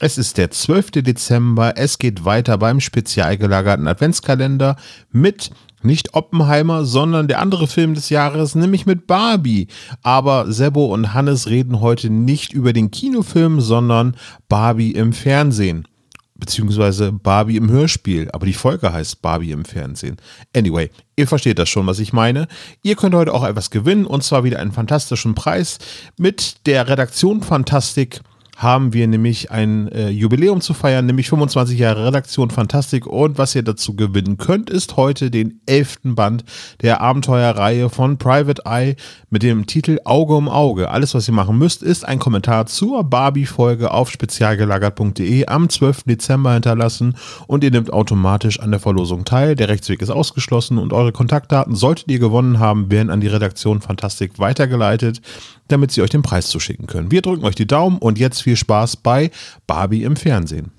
Es ist der 12. Dezember. Es geht weiter beim spezial gelagerten Adventskalender mit nicht Oppenheimer, sondern der andere Film des Jahres, nämlich mit Barbie. Aber Sebo und Hannes reden heute nicht über den Kinofilm, sondern Barbie im Fernsehen. Beziehungsweise Barbie im Hörspiel. Aber die Folge heißt Barbie im Fernsehen. Anyway, ihr versteht das schon, was ich meine. Ihr könnt heute auch etwas gewinnen und zwar wieder einen fantastischen Preis mit der Redaktion Fantastik haben wir nämlich ein äh, Jubiläum zu feiern, nämlich 25 Jahre Redaktion Fantastik. Und was ihr dazu gewinnen könnt, ist heute den elften Band der Abenteuerreihe von Private Eye mit dem Titel Auge um Auge. Alles, was ihr machen müsst, ist ein Kommentar zur Barbie-Folge auf spezialgelagert.de am 12. Dezember hinterlassen und ihr nehmt automatisch an der Verlosung teil. Der Rechtsweg ist ausgeschlossen und eure Kontaktdaten, solltet ihr gewonnen haben, werden an die Redaktion Fantastik weitergeleitet damit sie euch den Preis zuschicken können. Wir drücken euch die Daumen und jetzt viel Spaß bei Barbie im Fernsehen.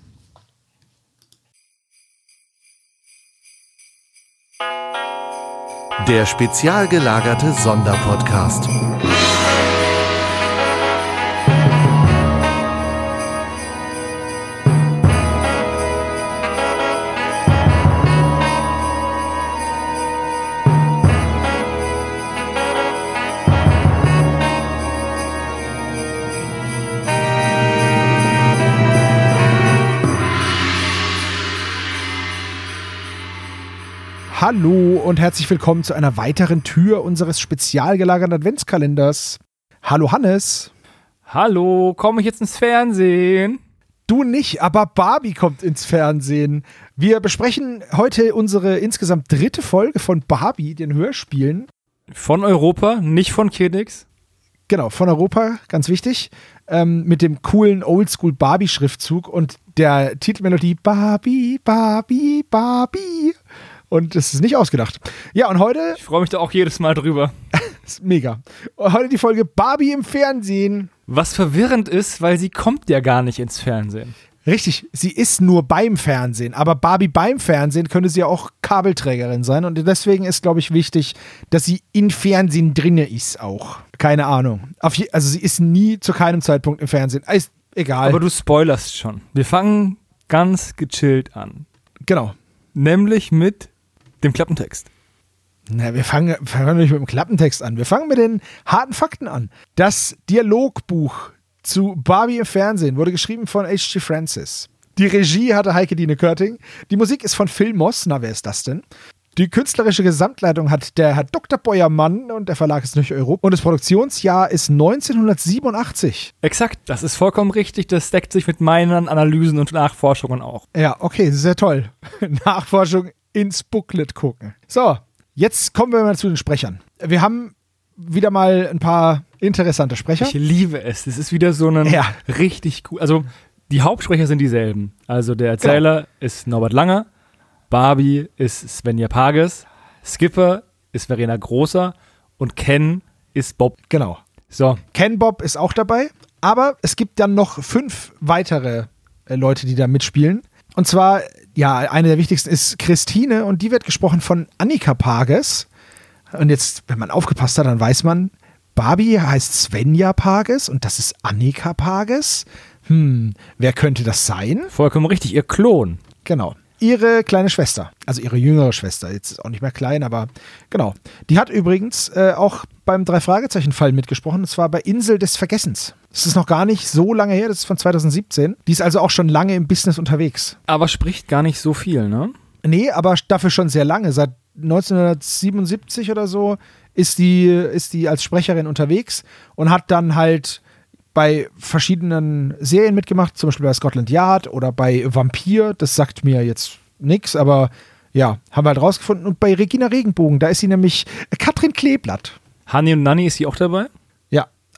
Der spezial gelagerte Sonderpodcast. Hallo und herzlich willkommen zu einer weiteren Tür unseres spezial gelagerten Adventskalenders. Hallo Hannes. Hallo, komme ich jetzt ins Fernsehen? Du nicht, aber Barbie kommt ins Fernsehen. Wir besprechen heute unsere insgesamt dritte Folge von Barbie, den Hörspielen. Von Europa, nicht von Kidix. Genau, von Europa, ganz wichtig. Ähm, mit dem coolen Oldschool Barbie-Schriftzug und der Titelmelodie Barbie, Barbie, Barbie. Und es ist nicht ausgedacht. Ja, und heute. Ich freue mich da auch jedes Mal drüber. ist mega. Heute die Folge Barbie im Fernsehen. Was verwirrend ist, weil sie kommt ja gar nicht ins Fernsehen. Richtig, sie ist nur beim Fernsehen, aber Barbie beim Fernsehen könnte sie ja auch Kabelträgerin sein und deswegen ist, glaube ich, wichtig, dass sie im Fernsehen drinne ist auch. Keine Ahnung. also sie ist nie zu keinem Zeitpunkt im Fernsehen. Ist egal. Aber du spoilerst schon. Wir fangen ganz gechillt an. Genau. Nämlich mit dem Klappentext. Na, wir fangen, fangen nicht mit dem Klappentext an. Wir fangen mit den harten Fakten an. Das Dialogbuch zu Barbie im Fernsehen wurde geschrieben von H.G. Francis. Die Regie hatte Heike Dine Körting. Die Musik ist von Phil Moss. Na, wer ist das denn? Die künstlerische Gesamtleitung hat der Herr Dr. Beuermann und der Verlag ist nicht Europa. Und das Produktionsjahr ist 1987. Exakt, das ist vollkommen richtig. Das deckt sich mit meinen Analysen und Nachforschungen auch. Ja, okay, sehr toll. Nachforschung ins Booklet gucken. So, jetzt kommen wir mal zu den Sprechern. Wir haben wieder mal ein paar interessante Sprecher. Ich liebe es. Es ist wieder so ein ja. richtig cool. Also die Hauptsprecher sind dieselben. Also der Erzähler genau. ist Norbert Langer, Barbie ist Svenja Pages, Skipper ist Verena Großer und Ken ist Bob. Genau. So. Ken Bob ist auch dabei, aber es gibt dann noch fünf weitere äh, Leute, die da mitspielen. Und zwar ja, eine der wichtigsten ist Christine und die wird gesprochen von Annika Pages. Und jetzt, wenn man aufgepasst hat, dann weiß man, Barbie heißt Svenja Pages und das ist Annika Pages. Hm, wer könnte das sein? Vollkommen richtig, ihr Klon. Genau. Ihre kleine Schwester, also ihre jüngere Schwester, jetzt ist auch nicht mehr klein, aber genau. Die hat übrigens äh, auch beim Drei-Fragezeichen-Fall mitgesprochen, und zwar bei Insel des Vergessens. Das ist noch gar nicht so lange her, das ist von 2017. Die ist also auch schon lange im Business unterwegs. Aber spricht gar nicht so viel, ne? Nee, aber dafür schon sehr lange. Seit 1977 oder so ist die, ist die als Sprecherin unterwegs und hat dann halt bei verschiedenen Serien mitgemacht, zum Beispiel bei Scotland Yard oder bei Vampir. Das sagt mir jetzt nichts, aber ja, haben wir halt rausgefunden. Und bei Regina Regenbogen, da ist sie nämlich Katrin Kleeblatt. Honey und Nanny ist sie auch dabei?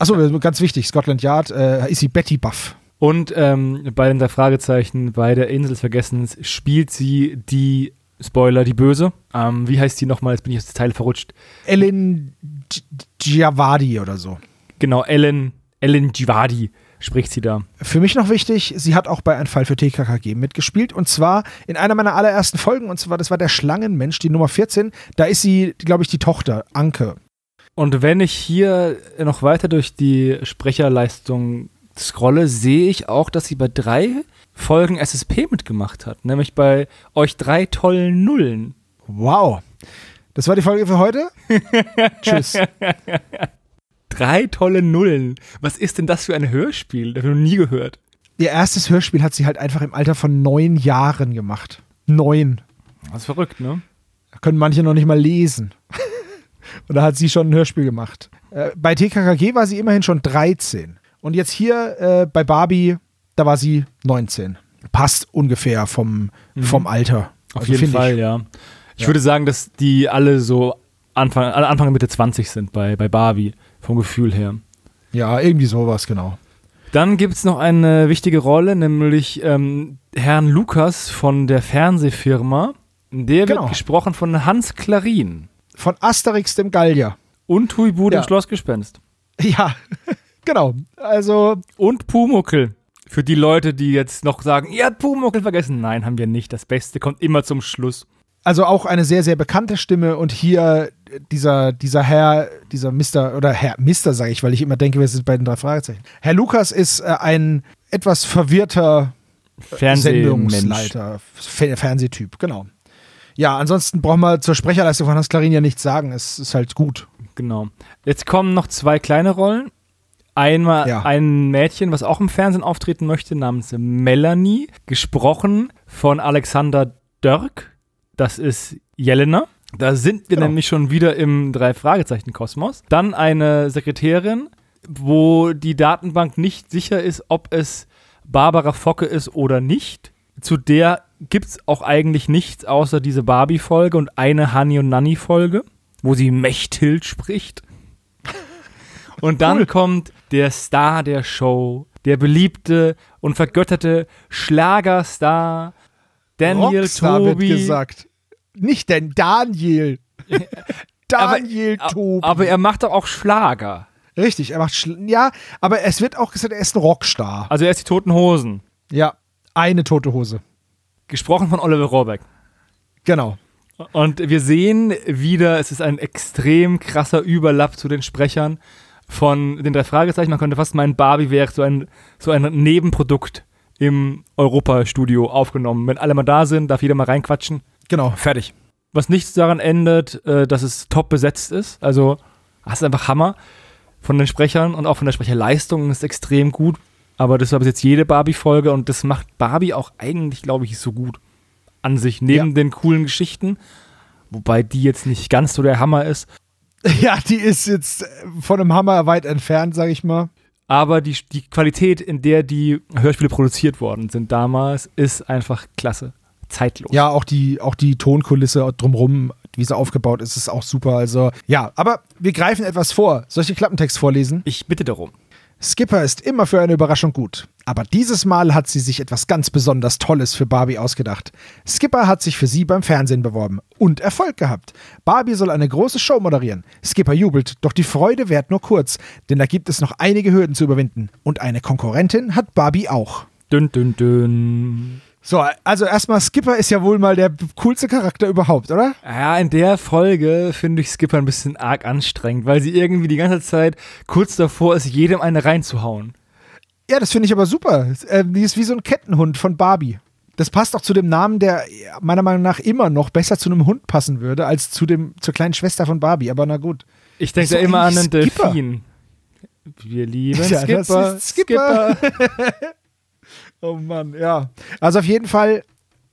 Achso, ganz wichtig, Scotland Yard äh, ist sie Betty Buff. Und ähm, bei den drei Fragezeichen, bei der Insel des Vergessens, spielt sie die, Spoiler, die Böse. Ähm, wie heißt die nochmal? Jetzt bin ich aus der Teil verrutscht. Ellen Giavadi oder so. Genau, Ellen, Ellen Giavadi spricht sie da. Für mich noch wichtig, sie hat auch bei Ein Fall für TKKG mitgespielt und zwar in einer meiner allerersten Folgen und zwar, das war der Schlangenmensch, die Nummer 14. Da ist sie, glaube ich, die Tochter, Anke. Und wenn ich hier noch weiter durch die Sprecherleistung scrolle, sehe ich auch, dass sie bei drei Folgen SSP mitgemacht hat. Nämlich bei euch drei tollen Nullen. Wow. Das war die Folge für heute. Tschüss. Drei tolle Nullen. Was ist denn das für ein Hörspiel? Das habe ich noch nie gehört. Ihr erstes Hörspiel hat sie halt einfach im Alter von neun Jahren gemacht. Neun. Das ist verrückt, ne? Da können manche noch nicht mal lesen. Und da hat sie schon ein Hörspiel gemacht. Äh, bei TKKG war sie immerhin schon 13. Und jetzt hier äh, bei Barbie, da war sie 19. Passt ungefähr vom, mhm. vom Alter. Auf also jeden Fall, ich. ja. Ich ja. würde sagen, dass die alle so Anfang, Anfang Mitte 20 sind bei, bei Barbie, vom Gefühl her. Ja, irgendwie sowas, genau. Dann gibt es noch eine wichtige Rolle, nämlich ähm, Herrn Lukas von der Fernsehfirma. Der wird genau. gesprochen von Hans Klarin. Von Asterix dem Gallier. Und Huibu ja. dem Schlossgespenst. Ja, genau. Also. Und Pumuckel. Für die Leute, die jetzt noch sagen, ihr habt Pumuckel vergessen. Nein, haben wir nicht. Das Beste kommt immer zum Schluss. Also auch eine sehr, sehr bekannte Stimme und hier dieser, dieser Herr, dieser Mister, oder Herr Mister sage ich, weil ich immer denke, wir sind bei den drei Fragezeichen. Herr Lukas ist äh, ein etwas verwirrter Sendungsleiter, Fernsehtyp, genau. Ja, ansonsten brauchen wir zur Sprecherleistung von Hans Klarin ja nichts sagen. Es ist halt gut. Genau. Jetzt kommen noch zwei kleine Rollen. Einmal ja. ein Mädchen, was auch im Fernsehen auftreten möchte, namens Melanie, gesprochen von Alexander Dörk. Das ist Jelena. Da sind wir genau. nämlich schon wieder im Drei-Fragezeichen-Kosmos. Dann eine Sekretärin, wo die Datenbank nicht sicher ist, ob es Barbara Focke ist oder nicht. Zu der gibt es auch eigentlich nichts außer diese Barbie-Folge und eine Honey und Nanny-Folge, wo sie Mechthild spricht. Und dann cool. kommt der Star der Show, der beliebte und vergötterte Schlagerstar Daniel Rockstar Tobi. Wird gesagt. Nicht denn Daniel. Daniel aber, Tobi. Aber er macht doch auch Schlager. Richtig, er macht Schla ja, aber es wird auch gesagt, er ist ein Rockstar. Also er ist die Toten Hosen. Ja, eine tote Hose. Gesprochen von Oliver Rohrbeck. Genau. Und wir sehen wieder, es ist ein extrem krasser Überlapp zu den Sprechern von den drei Fragezeichen. Man könnte fast meinen, Barbie wäre so ein, so ein Nebenprodukt im Europa-Studio aufgenommen. Wenn alle mal da sind, darf jeder mal reinquatschen. Genau. Fertig. Was nichts daran ändert, äh, dass es top besetzt ist. Also, das ist einfach Hammer. Von den Sprechern und auch von der Sprecherleistung ist extrem gut. Aber das war bis jetzt jede Barbie-Folge und das macht Barbie auch eigentlich, glaube ich, so gut an sich, neben ja. den coolen Geschichten. Wobei die jetzt nicht ganz so der Hammer ist. Ja, die ist jetzt von einem Hammer weit entfernt, sage ich mal. Aber die, die Qualität, in der die Hörspiele produziert worden sind damals, ist einfach klasse. Zeitlos. Ja, auch die, auch die Tonkulisse drumherum, wie sie aufgebaut ist, ist auch super. Also, ja, aber wir greifen etwas vor. Soll ich den Klappentext vorlesen? Ich bitte darum. Skipper ist immer für eine Überraschung gut. Aber dieses Mal hat sie sich etwas ganz besonders Tolles für Barbie ausgedacht. Skipper hat sich für sie beim Fernsehen beworben und Erfolg gehabt. Barbie soll eine große Show moderieren. Skipper jubelt, doch die Freude währt nur kurz, denn da gibt es noch einige Hürden zu überwinden. Und eine Konkurrentin hat Barbie auch. Dünn, dünn, dünn. So, also erstmal, Skipper ist ja wohl mal der coolste Charakter überhaupt, oder? Ja, in der Folge finde ich Skipper ein bisschen arg anstrengend, weil sie irgendwie die ganze Zeit kurz davor ist, jedem eine reinzuhauen. Ja, das finde ich aber super. Äh, die ist wie so ein Kettenhund von Barbie. Das passt auch zu dem Namen, der meiner Meinung nach immer noch besser zu einem Hund passen würde, als zu dem, zur kleinen Schwester von Barbie, aber na gut. Ich denke da immer an einen Skipper. Delfin. Wir lieben ja, Skipper. Skipper. Oh Mann, ja. Also auf jeden Fall,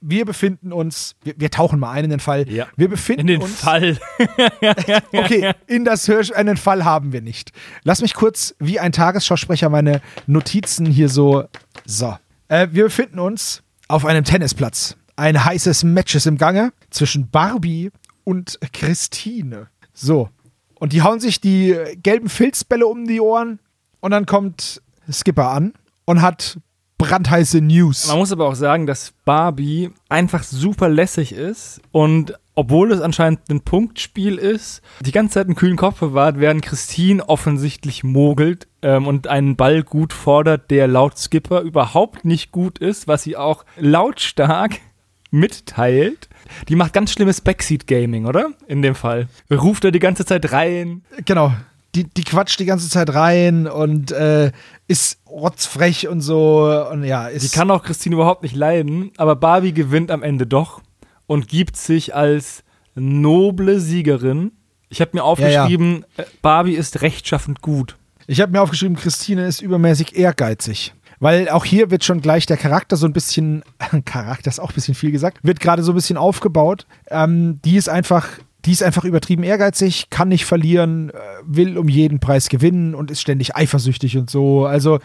wir befinden uns, wir, wir tauchen mal ein in den Fall. Ja. Wir befinden in den uns. Fall. okay, in das Hörsch einen Fall haben wir nicht. Lass mich kurz wie ein Tagesschausprecher meine Notizen hier so. So. Äh, wir befinden uns auf einem Tennisplatz. Ein heißes Match ist im Gange zwischen Barbie und Christine. So. Und die hauen sich die gelben Filzbälle um die Ohren und dann kommt Skipper an und hat brandheiße News. Man muss aber auch sagen, dass Barbie einfach super lässig ist und obwohl es anscheinend ein Punktspiel ist, die ganze Zeit einen kühlen Kopf bewahrt, während Christine offensichtlich mogelt ähm, und einen Ball gut fordert, der laut Skipper überhaupt nicht gut ist, was sie auch lautstark mitteilt. Die macht ganz schlimmes Backseat-Gaming, oder? In dem Fall. Ruft er die ganze Zeit rein. Genau die, die quatscht die ganze Zeit rein und äh, ist rotzfrech und so. Und ja, ist Die kann auch Christine überhaupt nicht leiden, aber Barbie gewinnt am Ende doch und gibt sich als noble Siegerin. Ich habe mir aufgeschrieben, äh, Barbie ist rechtschaffend gut. Ich habe mir aufgeschrieben, Christine ist übermäßig ehrgeizig. Weil auch hier wird schon gleich der Charakter so ein bisschen, Charakter ist auch ein bisschen viel gesagt, wird gerade so ein bisschen aufgebaut. Ähm, die ist einfach, die ist einfach übertrieben ehrgeizig, kann nicht verlieren, äh, will um jeden Preis gewinnen und ist ständig eifersüchtig und so. Also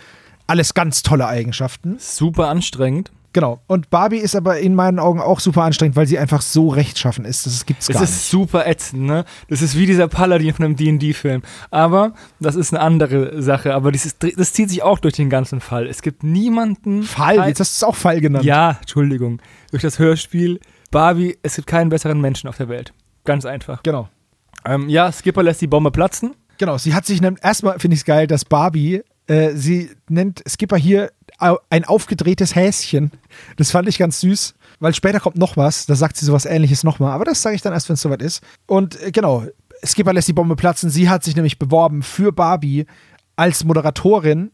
alles ganz tolle Eigenschaften. Super anstrengend. Genau. Und Barbie ist aber in meinen Augen auch super anstrengend, weil sie einfach so rechtschaffen ist. Das gibt's Es gar ist nicht. super ätzend, ne? Das ist wie dieser Paladin von einem D&D-Film. Aber das ist eine andere Sache. Aber dieses, das zieht sich auch durch den ganzen Fall. Es gibt niemanden... Fall, kein- jetzt hast du es auch Fall genannt. Ja, Entschuldigung. Durch das Hörspiel Barbie, es gibt keinen besseren Menschen auf der Welt. Ganz einfach. Genau. Ähm, ja, Skipper lässt die Bombe platzen. Genau, sie hat sich nämlich, erstmal finde ich es geil, dass Barbie, äh, sie nennt Skipper hier ein aufgedrehtes Häschen. Das fand ich ganz süß, weil später kommt noch was, da sagt sie sowas ähnliches nochmal, aber das sage ich dann erst, wenn es soweit ist. Und äh, genau, Skipper lässt die Bombe platzen, sie hat sich nämlich beworben für Barbie als Moderatorin,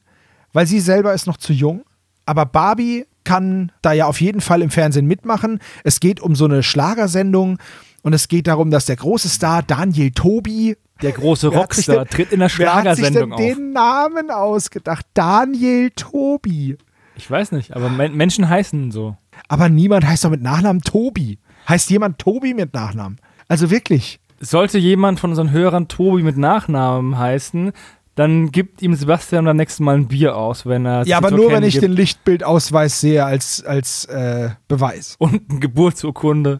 weil sie selber ist noch zu jung, aber Barbie kann da ja auf jeden Fall im Fernsehen mitmachen. Es geht um so eine Schlagersendung und es geht darum, dass der große Star Daniel Tobi Der große Rockstar denn- tritt in der Wer hat sich denn Schlagersendung auf. den Namen ausgedacht? Daniel Tobi. Ich weiß nicht, aber Men Menschen heißen so. Aber niemand heißt doch mit Nachnamen Tobi. Heißt jemand Tobi mit Nachnamen? Also wirklich. Sollte jemand von unseren Hörern Tobi mit Nachnamen heißen, dann gibt ihm Sebastian beim nächsten Mal ein Bier aus, wenn er Ja, aber nur wenn ich gibt. den Lichtbildausweis sehe als, als äh, Beweis. Und eine Geburtsurkunde.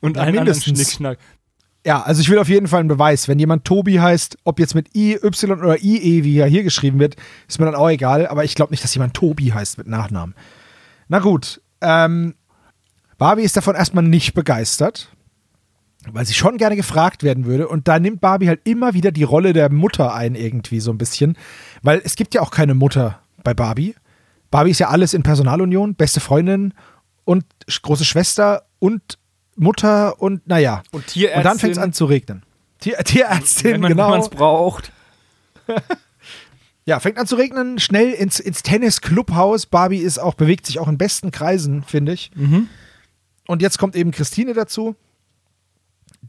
Und Ja, einen mindestens. Schnickschnack. Ja, also ich will auf jeden Fall einen Beweis. Wenn jemand Tobi heißt, ob jetzt mit I, Y oder IE, wie ja hier geschrieben wird, ist mir dann auch egal. Aber ich glaube nicht, dass jemand Tobi heißt mit Nachnamen. Na gut. Ähm, Barbie ist davon erstmal nicht begeistert, weil sie schon gerne gefragt werden würde. Und da nimmt Barbie halt immer wieder die Rolle der Mutter ein, irgendwie so ein bisschen. Weil es gibt ja auch keine Mutter bei Barbie. Barbie ist ja alles in Personalunion, beste Freundin und große Schwester und Mutter und naja. Und Tierärztin. Und dann fängt es an zu regnen. Tier, Tierärztin, wenn man genau. es braucht. Ja, fängt an zu regnen, schnell ins, ins Tennis-Clubhaus. Barbie ist auch, bewegt sich auch in besten Kreisen, finde ich. Mhm. Und jetzt kommt eben Christine dazu,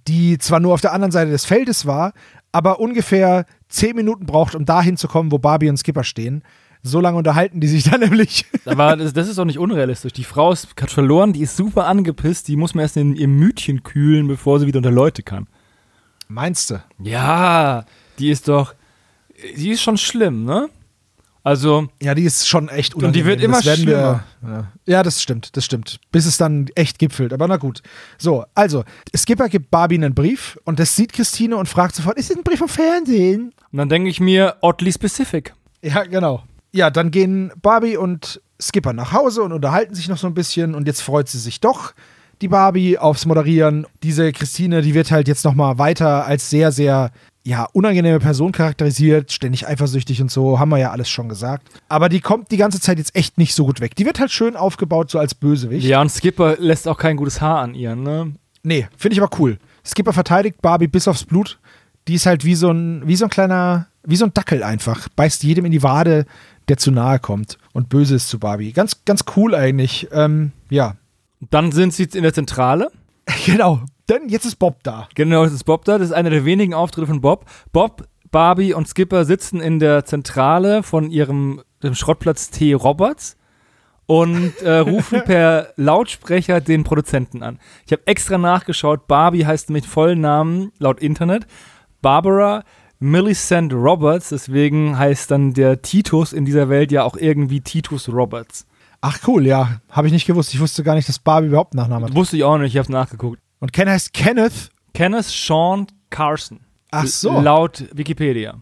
die zwar nur auf der anderen Seite des Feldes war, aber ungefähr zehn Minuten braucht, um dahin zu kommen, wo Barbie und Skipper stehen. So lange unterhalten die sich dann nämlich. Aber das, das ist doch nicht unrealistisch. Die Frau ist, hat verloren, die ist super angepisst, die muss man erst in ihr Mütchen kühlen, bevor sie wieder unter Leute kann. Meinst du? Ja, die ist doch, die ist schon schlimm, ne? Also, Ja, die ist schon echt Und die wird unangenehm. Immer werden Wir, ja. ja, das stimmt, das stimmt. Bis es dann echt gipfelt. Aber na gut. So, also, Skipper gibt Barbie einen Brief und das sieht Christine und fragt sofort, ist das ein Brief vom Fernsehen? und dann denke ich mir, oddly specific. Ja, genau. Ja, dann gehen Barbie und Skipper nach Hause und unterhalten sich noch so ein bisschen und jetzt freut sie sich doch, die Barbie, aufs Moderieren. Diese Christine, die wird halt jetzt nochmal weiter als sehr, sehr, ja, unangenehme Person charakterisiert, ständig eifersüchtig und so, haben wir ja alles schon gesagt. Aber die kommt die ganze Zeit jetzt echt nicht so gut weg. Die wird halt schön aufgebaut, so als Bösewicht. Ja, und Skipper lässt auch kein gutes Haar an ihr, ne? Nee, finde ich aber cool. Skipper verteidigt Barbie bis aufs Blut. Die ist halt wie so ein, wie so ein kleiner, wie so ein Dackel einfach. Beißt jedem in die Wade, der zu nahe kommt. Und böse ist zu Barbie. Ganz, ganz cool eigentlich. Ähm, ja. Dann sind sie in der Zentrale. Genau. Denn jetzt ist Bob da. Genau, das ist Bob da. Das ist einer der wenigen Auftritte von Bob. Bob, Barbie und Skipper sitzen in der Zentrale von ihrem dem Schrottplatz T. Roberts und äh, rufen per Lautsprecher den Produzenten an. Ich habe extra nachgeschaut. Barbie heißt mit vollen Namen laut Internet Barbara Millicent Roberts. Deswegen heißt dann der Titus in dieser Welt ja auch irgendwie Titus Roberts. Ach cool, ja. Habe ich nicht gewusst. Ich wusste gar nicht, dass Barbie überhaupt einen Nachnamen hat. Wusste ich auch nicht, ich habe nachgeguckt. Und Ken heißt Kenneth. Kenneth Sean Carson. Ach so. Laut Wikipedia.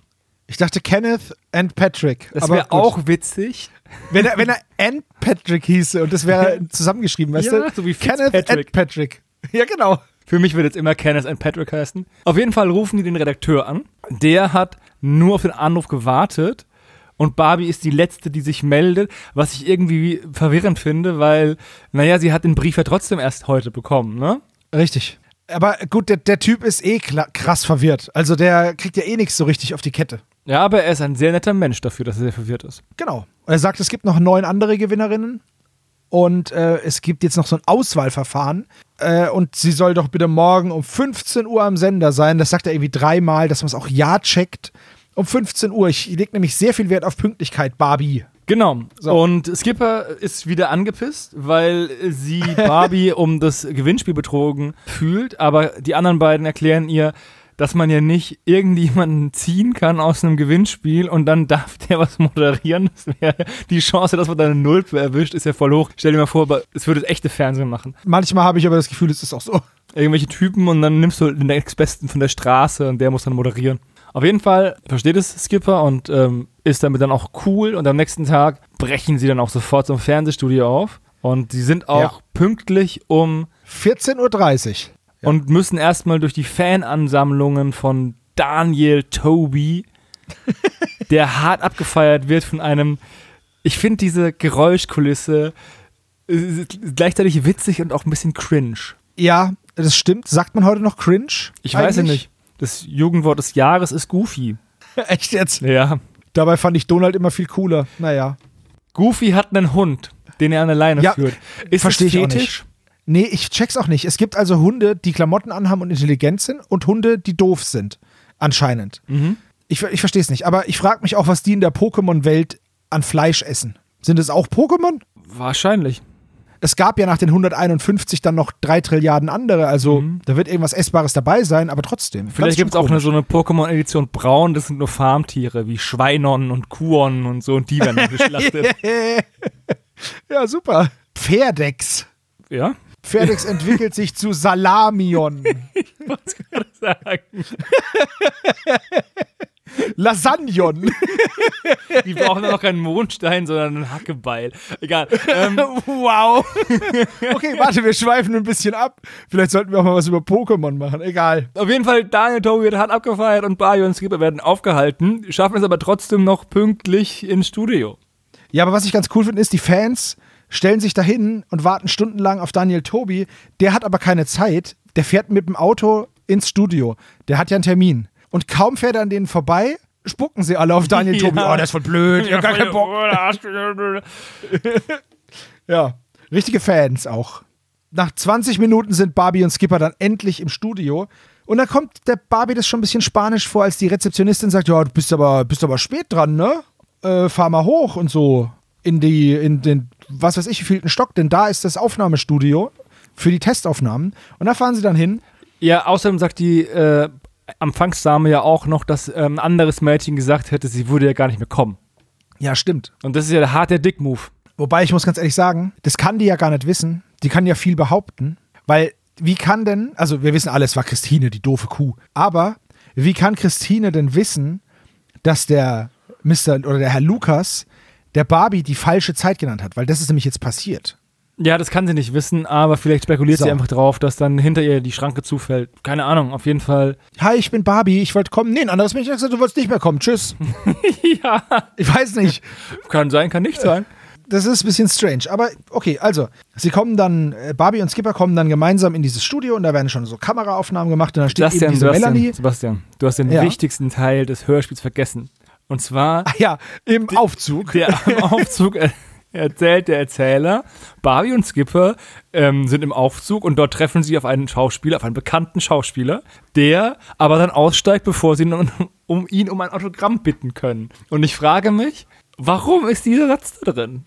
Ich dachte Kenneth and Patrick. Das Aber wäre auch witzig. Wenn er, wenn er and Patrick hieße und das wäre zusammengeschrieben, weißt Ja, du? so wie Kenneth and Patrick. Ja, genau. Für mich wird jetzt immer Kenneth and Patrick heißen. Auf jeden Fall rufen die den Redakteur an. Der hat nur auf den Anruf gewartet. Und Barbie ist die Letzte, die sich meldet, was ich irgendwie verwirrend finde, weil, naja, sie hat den Brief ja trotzdem erst heute bekommen, ne? Richtig. Aber gut, der, der Typ ist eh krass verwirrt. Also der kriegt ja eh nichts so richtig auf die Kette. Ja, aber er ist ein sehr netter Mensch dafür, dass er sehr verwirrt ist. Genau. Und er sagt, es gibt noch neun andere Gewinnerinnen und äh, es gibt jetzt noch so ein Auswahlverfahren äh, und sie soll doch bitte morgen um 15 Uhr am Sender sein. Das sagt er irgendwie dreimal, dass man es auch ja checkt. Um 15 Uhr. Ich lege nämlich sehr viel Wert auf Pünktlichkeit, Barbie. Genau. So. Und Skipper ist wieder angepisst, weil sie Barbie um das Gewinnspiel betrogen fühlt, aber die anderen beiden erklären ihr, dass man ja nicht irgendjemanden ziehen kann aus einem Gewinnspiel und dann darf der was moderieren. die Chance, dass man da eine Null erwischt, ist ja voll hoch. Stell dir mal vor, es würde das echte Fernsehen machen. Manchmal habe ich aber das Gefühl, es ist auch so. Irgendwelche Typen und dann nimmst du den Ex-Besten von der Straße und der muss dann moderieren. Auf jeden Fall versteht es Skipper und ähm, ist damit dann auch cool. Und am nächsten Tag brechen sie dann auch sofort zum Fernsehstudio auf. Und sie sind auch ja. pünktlich um 14.30 Uhr. Ja. Und müssen erstmal durch die Fanansammlungen von Daniel Toby, der hart abgefeiert wird von einem. Ich finde diese Geräuschkulisse äh, gleichzeitig witzig und auch ein bisschen cringe. Ja, das stimmt. Sagt man heute noch cringe? Ich weiß es nicht. Das Jugendwort des Jahres ist Goofy. Echt jetzt? Ja. Dabei fand ich Donald immer viel cooler. Naja. Goofy hat einen Hund, den er an der Leine ja, führt. Ist verstehe ich auch nicht. Nee, ich check's auch nicht. Es gibt also Hunde, die Klamotten anhaben und intelligent sind und Hunde, die doof sind. Anscheinend. Mhm. Ich, ich verstehe es nicht. Aber ich frage mich auch, was die in der Pokémon-Welt an Fleisch essen. Sind es auch Pokémon? Wahrscheinlich es gab ja nach den 151 dann noch drei Trilliarden andere, also mhm. da wird irgendwas Essbares dabei sein, aber trotzdem. Vielleicht gibt es auch eine, so eine Pokémon-Edition Braun, das sind nur Farmtiere wie Schweinon und Kuon und so und die werden geschlachtet. ja, super. Pferdex. Ja. Pferdex entwickelt sich zu Salamion. ich wollte gerade sagen. Lasagnon. Die brauchen dann noch keinen Mondstein, sondern einen Hackebeil. Egal. Ähm. wow. Okay, warte, wir schweifen ein bisschen ab. Vielleicht sollten wir auch mal was über Pokémon machen. Egal. Auf jeden Fall, Daniel Tobi wird hart abgefeiert und Bayo und Skipper werden aufgehalten, schaffen es aber trotzdem noch pünktlich ins Studio. Ja, aber was ich ganz cool finde, ist, die Fans stellen sich dahin und warten stundenlang auf Daniel Tobi. Der hat aber keine Zeit. Der fährt mit dem Auto ins Studio. Der hat ja einen Termin. Und kaum fährt er an denen vorbei, spucken sie alle auf Daniel ja. Tobi. Oh, der ist voll blöd. Ich hab gar keinen Bock. ja, richtige Fans auch. Nach 20 Minuten sind Barbie und Skipper dann endlich im Studio. Und dann kommt der Barbie das schon ein bisschen spanisch vor, als die Rezeptionistin sagt: Ja, du bist aber, bist aber spät dran, ne? Äh, fahr mal hoch und so. In die, in den, was weiß ich, wievielten Stock, denn da ist das Aufnahmestudio für die Testaufnahmen. Und da fahren sie dann hin. Ja, außerdem sagt die äh, Anfangsdame ja auch noch, dass ähm, ein anderes Mädchen gesagt hätte, sie würde ja gar nicht mehr kommen. Ja, stimmt. Und das ist ja der harte Dick-Move. Wobei ich muss ganz ehrlich sagen, das kann die ja gar nicht wissen. Die kann ja viel behaupten, weil wie kann denn, also wir wissen alle, es war Christine, die doofe Kuh, aber wie kann Christine denn wissen, dass der Mr. oder der Herr Lukas der Barbie die falsche Zeit genannt hat? Weil das ist nämlich jetzt passiert. Ja, das kann sie nicht wissen, aber vielleicht spekuliert so. sie einfach drauf, dass dann hinter ihr die Schranke zufällt. Keine Ahnung, auf jeden Fall. Hi, ich bin Barbie, ich wollte kommen. Nee, ein anderes Mädchen hat gesagt, du wolltest nicht mehr kommen. Tschüss. ja. Ich weiß nicht. Kann sein, kann nicht sein. Das ist ein bisschen strange. Aber okay, also, sie kommen dann, äh, Barbie und Skipper kommen dann gemeinsam in dieses Studio und da werden schon so Kameraaufnahmen gemacht und da steht Sebastian, eben diese Sebastian, Melanie. Sebastian, du hast den ja. wichtigsten Teil des Hörspiels vergessen. Und zwar. Ach ja, im Aufzug. Der im Aufzug. Äh, erzählt der Erzähler, Barbie und Skipper ähm, sind im Aufzug und dort treffen sie auf einen Schauspieler, auf einen bekannten Schauspieler, der aber dann aussteigt, bevor sie um, um ihn um ein Autogramm bitten können. Und ich frage mich, warum ist dieser Satz da drin?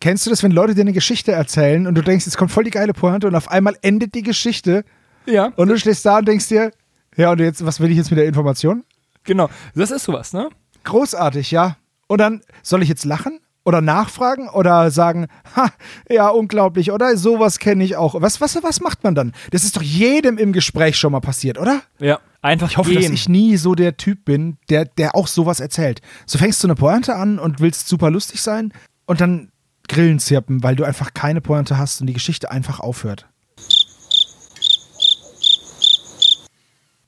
Kennst du das, wenn Leute dir eine Geschichte erzählen und du denkst, es kommt voll die geile Pointe und auf einmal endet die Geschichte? Ja. Und du stehst da und denkst dir, ja, und jetzt, was will ich jetzt mit der Information? Genau, das ist sowas, ne? Großartig, ja. Und dann, soll ich jetzt lachen? oder nachfragen oder sagen, ha, ja, unglaublich, oder sowas kenne ich auch. Was, was, was macht man dann? Das ist doch jedem im Gespräch schon mal passiert, oder? Ja, einfach Ich hoffe, gehen. dass ich nie so der Typ bin, der, der auch sowas erzählt. So fängst du eine Pointe an und willst super lustig sein und dann Grillen zirpen, weil du einfach keine Pointe hast und die Geschichte einfach aufhört.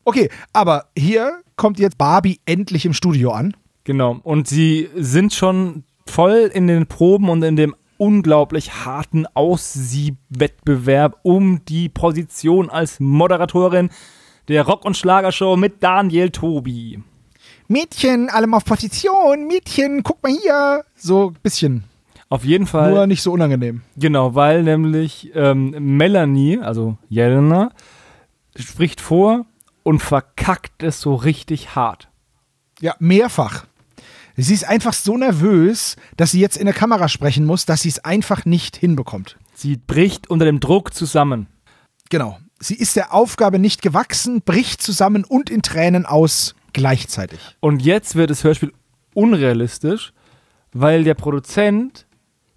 Okay, aber hier kommt jetzt Barbie endlich im Studio an. Genau, und sie sind schon voll in den Proben und in dem unglaublich harten Aussiebwettbewerb um die Position als Moderatorin der Rock- und Schlagershow mit Daniel Tobi. Mädchen, allem auf Position, Mädchen, guck mal hier. So ein bisschen. Auf jeden Fall. Nur nicht so unangenehm. Genau, weil nämlich ähm, Melanie, also Jelena, spricht vor und verkackt es so richtig hart. Ja, mehrfach. Sie ist einfach so nervös, dass sie jetzt in der Kamera sprechen muss, dass sie es einfach nicht hinbekommt. Sie bricht unter dem Druck zusammen. Genau. Sie ist der Aufgabe nicht gewachsen, bricht zusammen und in Tränen aus gleichzeitig. Und jetzt wird das Hörspiel unrealistisch, weil der Produzent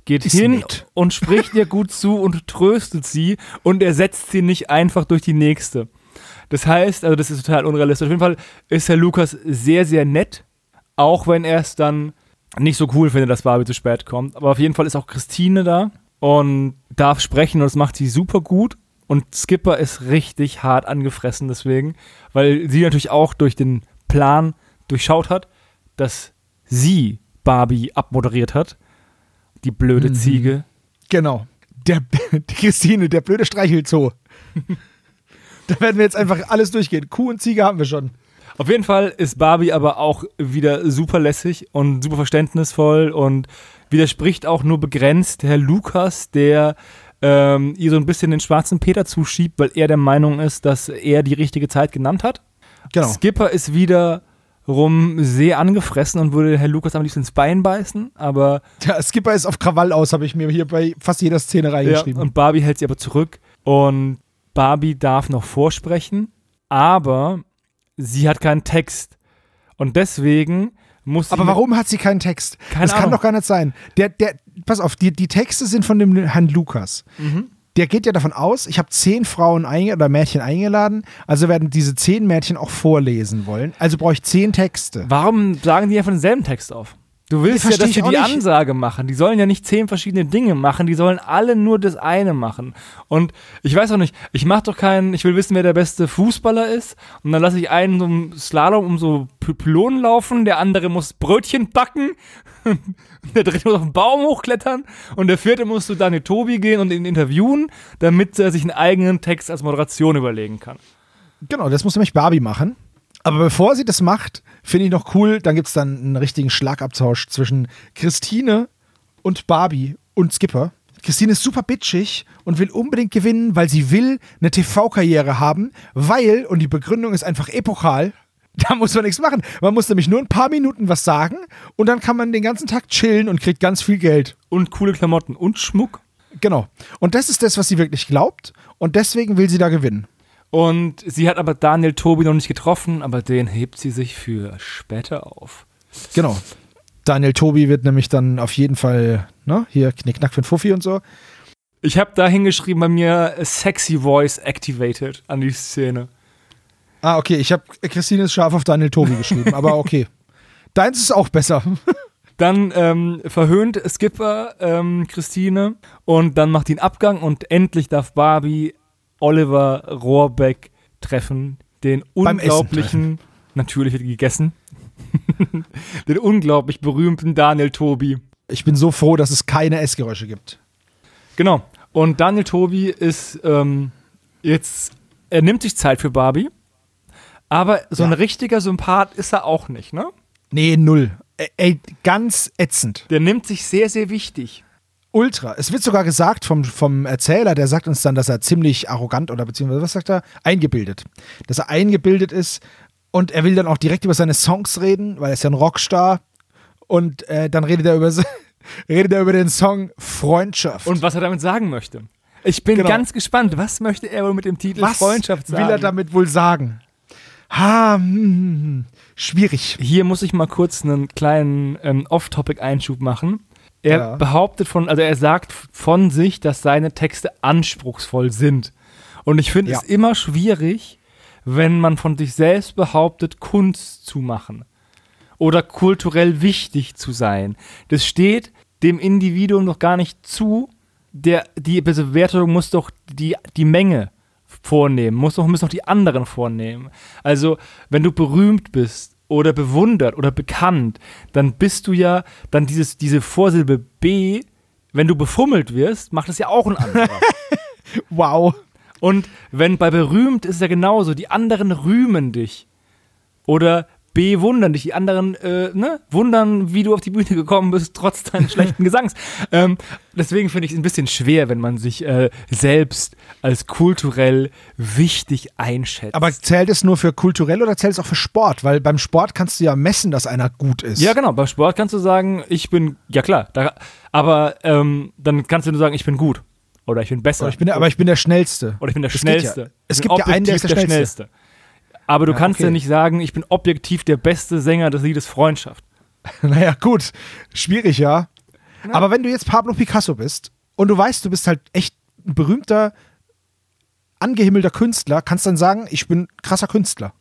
geht Ist hin nett. und spricht ihr gut zu und tröstet sie und ersetzt sie nicht einfach durch die nächste. Das heißt, also das ist total unrealistisch. Auf jeden Fall ist Herr Lukas sehr, sehr nett, auch wenn er es dann nicht so cool findet, dass Barbie zu spät kommt. Aber auf jeden Fall ist auch Christine da und darf sprechen und das macht sie super gut. Und Skipper ist richtig hart angefressen deswegen, weil sie natürlich auch durch den Plan durchschaut hat, dass sie Barbie abmoderiert hat. Die blöde Mhm. Ziege. Genau. Der, die Christine, der blöde Streichelzoo. da werden wir jetzt einfach alles durchgehen. Kuh und Ziege haben wir schon. Auf jeden Fall ist Barbie aber auch wieder super lässig und super verständnisvoll und widerspricht auch nur begrenzt Herr Lukas, der ähm, ihr so ein bisschen den schwarzen Peter zuschiebt, weil er der Meinung ist, dass er die richtige Zeit genannt hat. Genau. Skipper ist wiederum sehr angefressen und würde Herr Lukas am liebsten ins Bein beißen, aber Der Skipper ist auf Krawall aus, habe ich mir hier bei fast jeder Szene ja, reingeschrieben. und Barbie hält sie aber zurück und Barbie darf noch vorsprechen, aber sie hat keinen Text und deswegen muss sie Aber warum hat sie keinen Text? Keine das kann Ahnung. doch gar nicht sein. Der, der, pass auf, die, die Texte sind von dem Herrn Lukas. Mhm. Der geht ja davon aus, ich habe zehn Frauen oder Mädchen eingeladen, also werden diese zehn Mädchen auch vorlesen wollen. Also brauche ich zehn Texte. Warum sagen die einfach denselben Text auf? Du willst ja, dass sie die nicht. Ansage machen. Die sollen ja nicht zehn verschiedene Dinge machen. Die sollen alle nur das eine machen. Und ich weiß auch nicht, ich mache doch keinen, ich will wissen, wer der beste Fußballer ist. Und dann lasse ich einen so im Slalom um so Py- Pylonen laufen. Der andere muss Brötchen backen. der dritte muss auf den Baum hochklettern. Und der vierte muss zu Daniel Tobi gehen und ihn interviewen, damit er sich einen eigenen Text als Moderation überlegen kann. Genau, das muss nämlich Barbie machen. Aber bevor sie das macht, finde ich noch cool, dann gibt es dann einen richtigen Schlagabtausch zwischen Christine und Barbie und Skipper. Christine ist super bitchig und will unbedingt gewinnen, weil sie will eine TV-Karriere haben, weil, und die Begründung ist einfach epochal, da muss man nichts machen. Man muss nämlich nur ein paar Minuten was sagen und dann kann man den ganzen Tag chillen und kriegt ganz viel Geld. Und coole Klamotten und Schmuck. Genau. Und das ist das, was sie wirklich glaubt und deswegen will sie da gewinnen. Und sie hat aber Daniel Tobi noch nicht getroffen, aber den hebt sie sich für später auf. Genau. Daniel Tobi wird nämlich dann auf jeden Fall, ne, hier Knickknack für den Fuffi und so. Ich habe da hingeschrieben bei mir Sexy Voice Activated an die Szene. Ah, okay, ich habe Christine ist scharf auf Daniel Tobi geschrieben, aber okay. Deins ist auch besser. Dann ähm, verhöhnt Skipper ähm, Christine und dann macht ihn Abgang und endlich darf Barbie Oliver Rohrbeck treffen, den Beim unglaublichen, natürlich wird gegessen, den unglaublich berühmten Daniel Tobi. Ich bin so froh, dass es keine Essgeräusche gibt. Genau. Und Daniel Tobi ist ähm, jetzt, er nimmt sich Zeit für Barbie, aber so Ja. ein richtiger Sympath ist er auch nicht, ne? Nee, null. Ey, ganz ätzend. Der nimmt sich sehr, sehr wichtig. Ultra. Es wird sogar gesagt vom, vom Erzähler, der sagt uns dann, dass er ziemlich arrogant oder beziehungsweise, was sagt er? Eingebildet. Dass er eingebildet ist und er will dann auch direkt über seine Songs reden, weil er ist ja ein Rockstar. Und äh, dann redet er über, redet er über den Song Freundschaft. Und was er damit sagen möchte. Ich bin Genau. ganz gespannt, was möchte er wohl mit dem Titel was Freundschaft sagen? will er damit wohl sagen? Ha, hm, hm, hm. schwierig. Hier muss ich mal kurz einen kleinen ähm, Off-Topic-Einschub machen. Er Ja. behauptet von, also er sagt von sich, dass seine Texte anspruchsvoll sind. Und ich finde Ja. es immer schwierig, wenn man von sich selbst behauptet, Kunst zu machen. Oder kulturell wichtig zu sein. Das steht dem Individuum doch gar nicht zu. Der, die Bewertung muss doch die, die Menge vornehmen, muss doch, müssen doch die anderen vornehmen. Also, wenn du berühmt bist oder bewundert oder bekannt, dann bist du ja, dann dieses, diese Vorsilbe B wenn du befummelt wirst, macht es ja auch ein anderer. wow. Und wenn bei berühmt ist es ja genauso, die anderen rühmen dich. Oder bewundern dich. Die anderen äh, ne, wundern, wie du auf die Bühne gekommen bist, trotz deines schlechten Gesangs. Ähm, deswegen finde ich es ein bisschen schwer, wenn man sich äh, selbst als kulturell wichtig einschätzt. Aber zählt es nur für kulturell oder zählt es auch für Sport? Weil beim Sport kannst du ja messen, dass einer gut ist. Ja, genau. Beim Sport kannst du sagen, ich bin, ja klar, da, aber ähm, dann kannst du nur sagen, ich bin gut. Oder ich bin besser. Ich bin, aber ich bin der Schnellste. Oder ich bin der Es Schnellste. ja- es gibt ja einen, der ist der objektiv Schnellste. Aber du Ja, kannst okay. ja nicht sagen, ich bin objektiv der beste Sänger des Liedes Freundschaft. Naja, gut. Schwierig, ja. Aber wenn du jetzt Pablo Picasso bist und du weißt, du bist halt echt ein berühmter, angehimmelter Künstler, kannst dann sagen, ich bin krasser Künstler.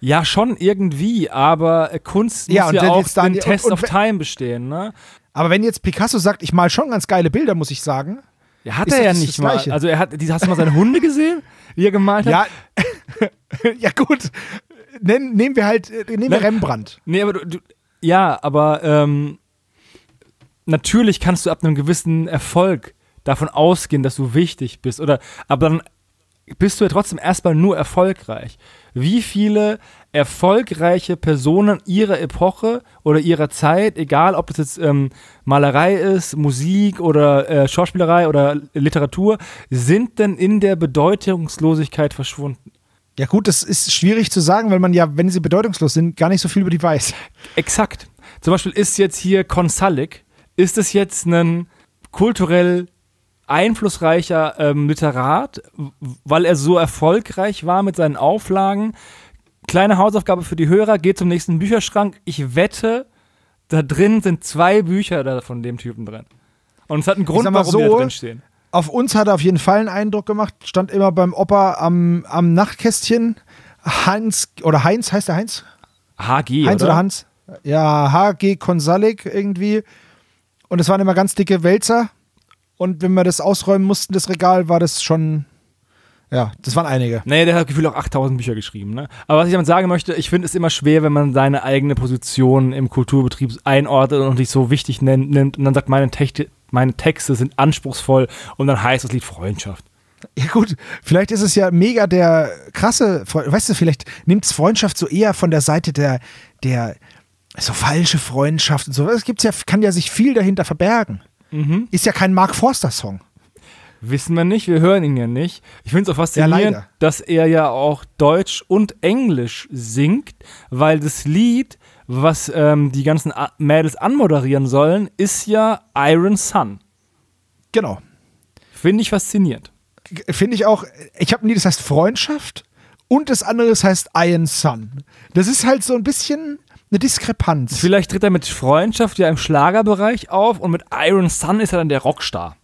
Ja, schon irgendwie, aber Kunst Ja, muss und ja dann auch den und- Test und of wenn- Time bestehen, ne? Aber wenn jetzt Picasso sagt, ich mal schon ganz geile Bilder, muss ich sagen. Ja, hat er ja nicht mal. Also er hat, hast du mal seine Hunde gesehen, wie er gemalt hat? Ja, ja gut. Nen, nehmen wir halt, äh, nehmen wir Rembrandt. Nee, aber du, du ja, aber ähm, natürlich kannst du ab einem gewissen Erfolg davon ausgehen, dass du wichtig bist. Oder aber dann bist du ja trotzdem erstmal nur erfolgreich. Wie viele erfolgreiche Personen ihrer Epoche oder ihrer Zeit, egal ob das jetzt ähm, Malerei ist, Musik oder äh, Schauspielerei oder Literatur, sind denn in der Bedeutungslosigkeit verschwunden? Ja gut, das ist schwierig zu sagen, weil man ja, wenn sie bedeutungslos sind, gar nicht so viel über die weiß. Exakt. Zum Beispiel ist jetzt hier Konsalik, ist es jetzt ein kulturell einflussreicher ähm, Literat, weil er so erfolgreich war mit seinen Auflagen. Kleine Hausaufgabe für die Hörer, geht zum nächsten Bücherschrank. Ich wette, da drin sind zwei Bücher da von dem Typen drin. Und es hat einen Grund, warum die da so, drin stehen. Auf uns hat er auf jeden Fall einen Eindruck gemacht. Stand immer beim Opa am, am Nachtkästchen. Heinz, oder Heinz, heißt der Heinz? HG, Heinz oder? oder Hans? Ja, HG Konsalik irgendwie. Und es waren immer ganz dicke Wälzer. Und wenn wir das ausräumen mussten, das Regal, war das schon. Ja, das waren einige. Naja, der hat gefühlt auch 8000 Bücher geschrieben. Ne? Aber was ich damit sagen möchte, ich finde es immer schwer, wenn man seine eigene Position im Kulturbetrieb einordnet und sich so wichtig nennt, nimmt und dann sagt, meine, Techte, meine Texte sind anspruchsvoll und dann heißt das Lied Freundschaft. Ja, gut, vielleicht ist es ja mega der krasse, weißt du, vielleicht nimmt es Freundschaft so eher von der Seite der, der so falsche Freundschaft und so. Es gibt's ja, kann ja sich viel dahinter verbergen. Ist ja kein Mark Forster-Song. Wissen wir nicht, wir hören ihn ja nicht. Ich finde es auch faszinierend, leider. dass er ja auch Deutsch und Englisch singt, weil das Lied, was ähm, die ganzen A Mädels anmoderieren sollen, ist ja Iron Sun. Genau. Finde ich faszinierend. Finde ich auch, ich habe Lied, das heißt Freundschaft und das andere das heißt Iron Sun. Das ist halt so ein bisschen eine Diskrepanz. Vielleicht tritt er mit Freundschaft ja im Schlagerbereich auf und mit Iron Sun ist er dann der Rockstar.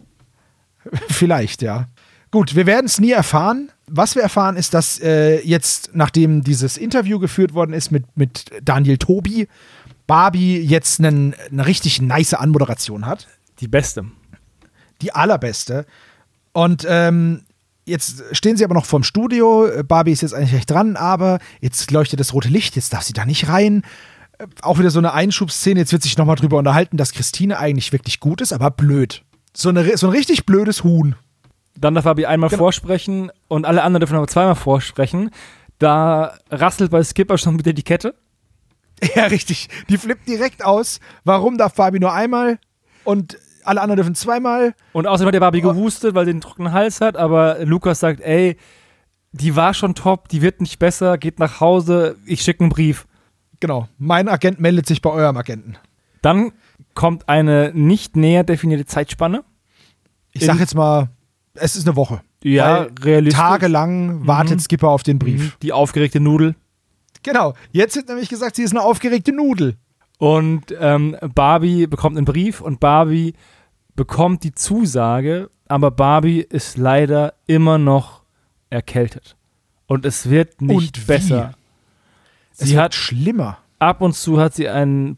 Vielleicht, ja. Gut, wir werden es nie erfahren. Was wir erfahren, ist, dass äh, jetzt, nachdem dieses Interview geführt worden ist mit, mit Daniel Tobi, Barbie jetzt einen, eine richtig nice Anmoderation hat. Die beste. Die allerbeste. Und ähm, jetzt stehen sie aber noch vorm Studio. Barbie ist jetzt eigentlich recht dran, aber jetzt leuchtet das rote Licht, jetzt darf sie da nicht rein. Äh, Auch wieder so eine Einschubsszene. Jetzt wird sich nochmal drüber unterhalten, dass Christine eigentlich wirklich gut ist, aber blöd. So, eine, so ein richtig blödes Huhn. Dann darf Fabi einmal Genau. vorsprechen und alle anderen dürfen aber zweimal vorsprechen. Da rasselt bei Skipper schon wieder die Kette. Ja, richtig. Die flippt direkt aus. Warum darf Barbie nur einmal und alle anderen dürfen zweimal? Und außerdem hat der Barbie Oh. gehustet, weil sie einen trockenen Hals hat. Aber Lukas sagt, ey, die war schon top, die wird nicht besser, geht nach Hause, ich schicke einen Brief. Genau. Mein Agent meldet sich bei eurem Agenten. Dann kommt eine nicht näher definierte Zeitspanne. Ich sag jetzt mal, es ist eine Woche. Ja, realistisch. Tagelang wartet Skipper auf den Brief. Die aufgeregte Nudel. Genau. Jetzt wird nämlich gesagt, sie ist eine aufgeregte Nudel. Und ähm, Barbie bekommt einen Brief und Barbie bekommt die Zusage, aber Barbie ist leider immer noch erkältet. Und es wird nicht besser. Es Sie wird hat schlimmer. ab und zu hat sie ein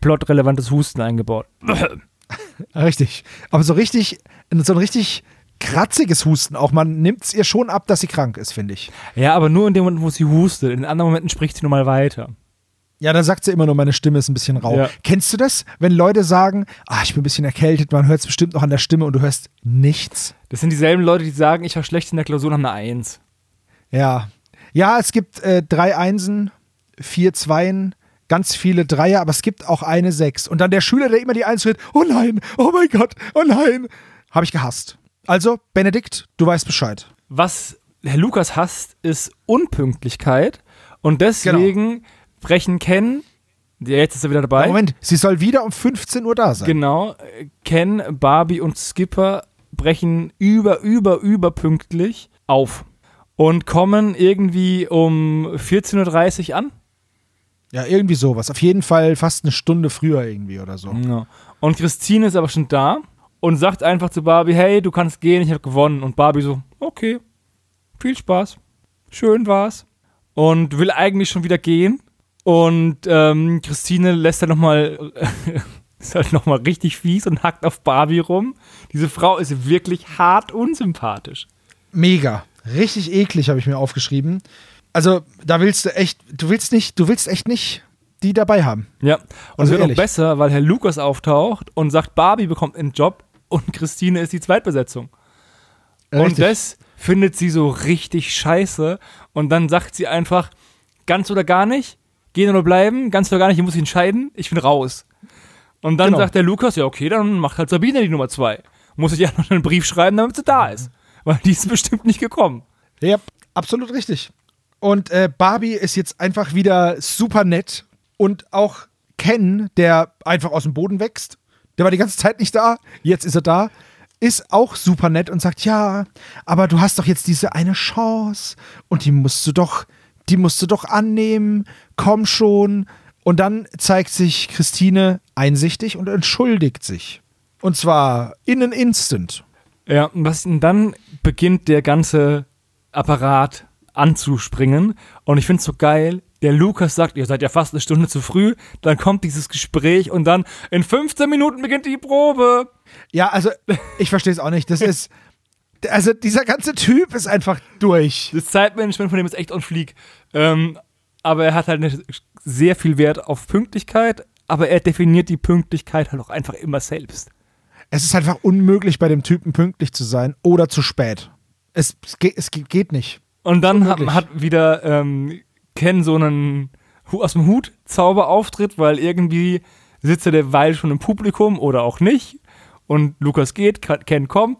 plotrelevantes Husten eingebaut. Richtig. Aber so richtig, so ein richtig kratziges Husten auch. Man nimmt es ihr schon ab, dass sie krank ist, finde ich. Ja, aber nur in dem Moment, wo sie hustet. In anderen Momenten spricht sie nochmal weiter. Ja, da sagt sie immer nur, meine Stimme ist ein bisschen rau. Ja. Kennst du das, wenn Leute sagen, ah, ich bin ein bisschen erkältet, man hört es bestimmt noch an der Stimme und du hörst nichts? Das sind dieselben Leute, die sagen, ich war schlecht in der Klausur und haben eine Eins. Ja. Ja, es gibt äh, drei Einsen, vier Zweien, ganz viele Dreier, aber es gibt auch eine Sechs. Und dann der Schüler, der immer die Eins hört, oh nein, oh mein Gott, oh nein, habe ich gehasst. Also, Benedikt, du weißt Bescheid. Was Herr Lukas hasst, ist Unpünktlichkeit. Und deswegen brechen Ken, der jetzt ist er wieder dabei. Moment, sie soll wieder um 15 Uhr da sein. Genau. Ken, Barbie und Skipper brechen über, über, über pünktlich auf. Und kommen irgendwie um 14.30 Uhr an. Ja, irgendwie sowas. Auf jeden Fall fast eine Stunde früher irgendwie oder so. Ja. Und Christine ist aber schon da und sagt einfach zu Barbie, hey, du kannst gehen, ich habe gewonnen. Und Barbie so, okay, viel Spaß, schön war's. Und will eigentlich schon wieder gehen. Und ähm, Christine lässt dann nochmal, ist halt nochmal richtig fies und hackt auf Barbie rum. Diese Frau ist wirklich hart unsympathisch. Mega. Richtig eklig, habe ich mir aufgeschrieben. Also, da willst du echt, du willst nicht, du willst echt nicht die dabei haben. Ja, und Also es wird noch ehrlich. besser, weil Herr Lukas auftaucht und sagt, Barbie bekommt einen Job und Christine ist die Zweitbesetzung. Und Richtig. das findet sie so richtig scheiße. Und dann sagt sie einfach, ganz oder gar nicht, gehen oder bleiben, ganz oder gar nicht, ich muss mich entscheiden, ich bin raus. Und dann Genau. sagt der Lukas, ja okay, dann macht halt Sabine die Nummer zwei. Muss ich ja noch einen Brief schreiben, damit sie da ist. Weil die ist bestimmt nicht gekommen. Ja, absolut richtig. Und äh, Barbie ist jetzt einfach wieder super nett. Und auch Ken, der einfach aus dem Boden wächst, der war die ganze Zeit nicht da, jetzt ist er da, ist auch super nett und sagt, ja, aber du hast doch jetzt diese eine Chance und die musst du doch, die musst du doch annehmen, komm schon. Und dann zeigt sich Christine einsichtig und entschuldigt sich. Und zwar in an instant. Ja, was, und dann beginnt der ganze Apparat anzuspringen. Und ich finde es so geil. Der Lukas sagt, ihr seid ja fast eine Stunde zu früh. Dann kommt dieses Gespräch und dann in 15 Minuten beginnt die Probe. Ja, also ich verstehe es auch nicht. Das ist, also dieser ganze Typ ist einfach durch. Das Zeitmanagement von dem ist echt on fleek. Ähm, aber er hat halt sehr viel Wert auf Pünktlichkeit. Aber er definiert die Pünktlichkeit halt auch einfach immer selbst. Es ist einfach unmöglich, bei dem Typen pünktlich zu sein oder zu spät. Es, es, geht, es geht- nicht. Und dann hat, hat wieder ähm, Ken so einen aus dem Hut Zauberauftritt, weil irgendwie sitzt er derweil schon im Publikum oder auch nicht. Und Lukas geht, Ken kommt.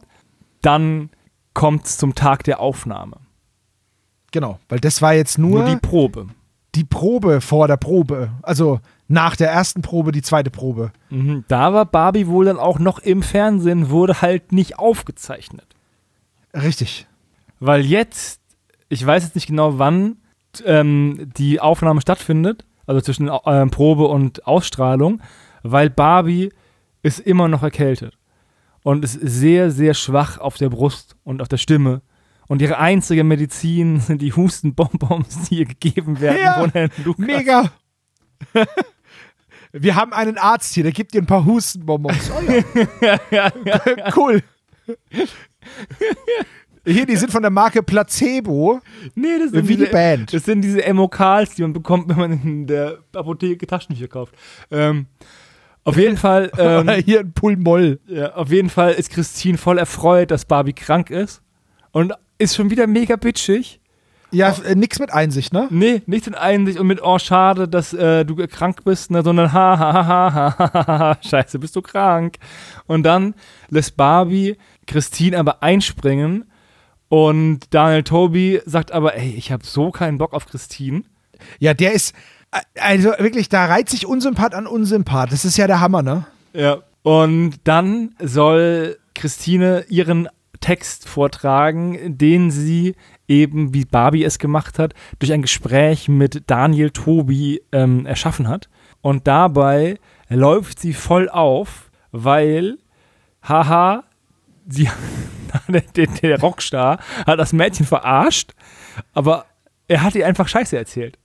Dann kommt es zum Tag der Aufnahme. Genau, weil das war jetzt nur, Nur die Probe. die Probe vor der Probe. Also nach der ersten Probe die zweite Probe. Mhm. Da war Barbie wohl dann auch noch im Fernsehen, wurde halt nicht aufgezeichnet. Richtig. Weil jetzt, ich weiß jetzt nicht genau, wann ähm, die Aufnahme stattfindet, also zwischen ähm, Probe und Ausstrahlung, weil Barbie ist immer noch erkältet und ist sehr, sehr schwach auf der Brust und auf der Stimme. Und ihre einzige Medizin sind die Hustenbonbons, die ihr gegeben werden Ja, von Herrn Lukas. Mega. Wir haben einen Arzt hier, der gibt dir ein paar Hustenbonbons. Oh ja. cool. Hier, die sind von der Marke Placebo. Nee, das sind Wie diese, die Band. Das sind diese MOKs, die man bekommt, wenn man in der Apotheke Taschentücher kauft. Ähm, auf jeden Fall. Ähm, hier ein Pulmoll. Ja, auf jeden Fall ist Christine voll erfreut, dass Barbie krank ist. Und ist schon wieder mega bitchig. Ja, oh. nix mit Einsicht, ne? Nee, nichts mit Einsicht und mit, oh, schade, dass äh, du krank bist, ne? sondern ha, ha, ha, ha, ha, ha, ha, scheiße, bist du krank. Und dann lässt Barbie Christine aber einspringen und Daniel Toby sagt aber, ey, ich habe so keinen Bock auf Christine. Ja, der ist, also wirklich, da reiht sich Unsympath an Unsympath. Das ist ja der Hammer, ne? Ja. Und dann soll Christine ihren Text vortragen, den sie eben, wie Barbie es gemacht hat, durch ein Gespräch mit Daniel Tobi ähm, erschaffen hat. Und dabei läuft sie voll auf, weil, haha, sie, der, der, der Rockstar hat das Mädchen verarscht, aber er hat ihr einfach Scheiße erzählt.